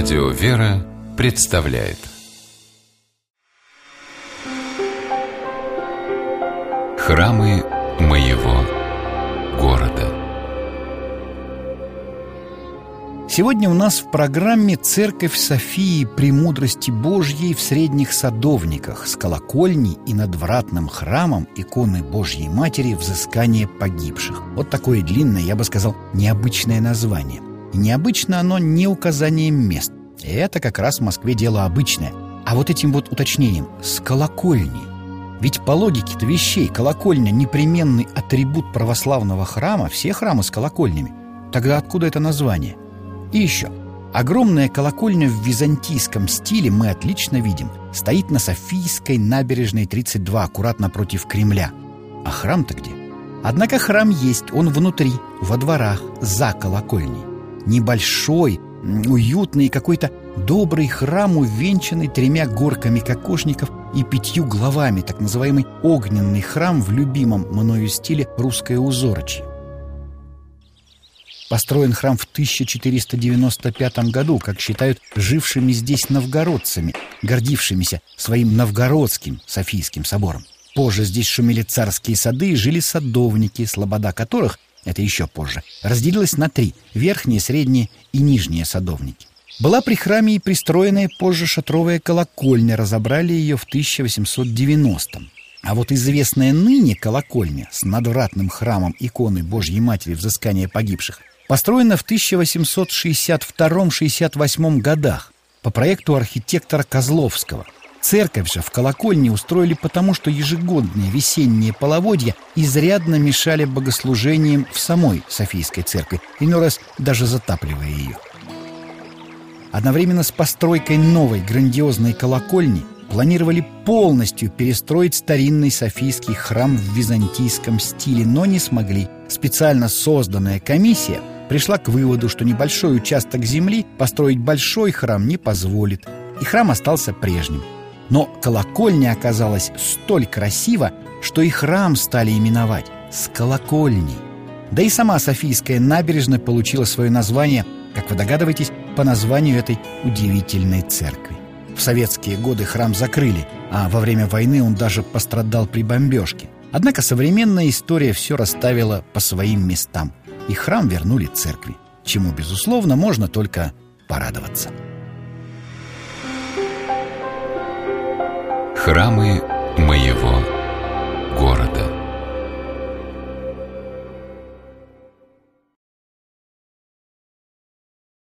Радио «Вера» представляет Храмы моего города Сегодня у нас в программе «Церковь Софии Премудрости Божьей в Средних Садовниках» с колокольней и надвратным храмом иконы Божьей Матери «Взыскание погибших». Вот такое длинное, я бы сказал, необычное название. Необычно оно не указанием мест. И это как раз в Москве дело обычное. А вот этим вот уточнением «с колокольней». Ведь по логике-то вещей колокольня – непременный атрибут православного храма, все храмы с колокольнями. Тогда откуда это название – и еще. Огромная колокольня в византийском стиле мы отлично видим. Стоит на Софийской набережной 32, аккуратно против Кремля. А храм-то где? Однако храм есть, он внутри, во дворах, за колокольней. Небольшой, уютный какой-то добрый храм, увенчанный тремя горками кокошников и пятью главами, так называемый огненный храм в любимом мною стиле русское узорочье. Построен храм в 1495 году, как считают жившими здесь новгородцами, гордившимися своим новгородским Софийским собором. Позже здесь шумели царские сады и жили садовники, слобода которых, это еще позже, разделилась на три – верхние, средние и нижние садовники. Была при храме и пристроенная позже шатровая колокольня, разобрали ее в 1890-м. А вот известная ныне колокольня с надвратным храмом иконы Божьей Матери взыскания погибших построена в 1862-68 годах по проекту архитектора Козловского. Церковь же в колокольне устроили потому, что ежегодные весенние половодья изрядно мешали богослужениям в самой Софийской церкви, иной раз даже затапливая ее. Одновременно с постройкой новой грандиозной колокольни планировали полностью перестроить старинный Софийский храм в византийском стиле, но не смогли. Специально созданная комиссия – пришла к выводу, что небольшой участок земли построить большой храм не позволит, и храм остался прежним. Но колокольня оказалась столь красива, что и храм стали именовать с колокольней. Да и сама Софийская набережная получила свое название, как вы догадываетесь, по названию этой удивительной церкви. В советские годы храм закрыли, а во время войны он даже пострадал при бомбежке. Однако современная история все расставила по своим местам и храм вернули церкви, чему, безусловно, можно только порадоваться. Храмы моего города.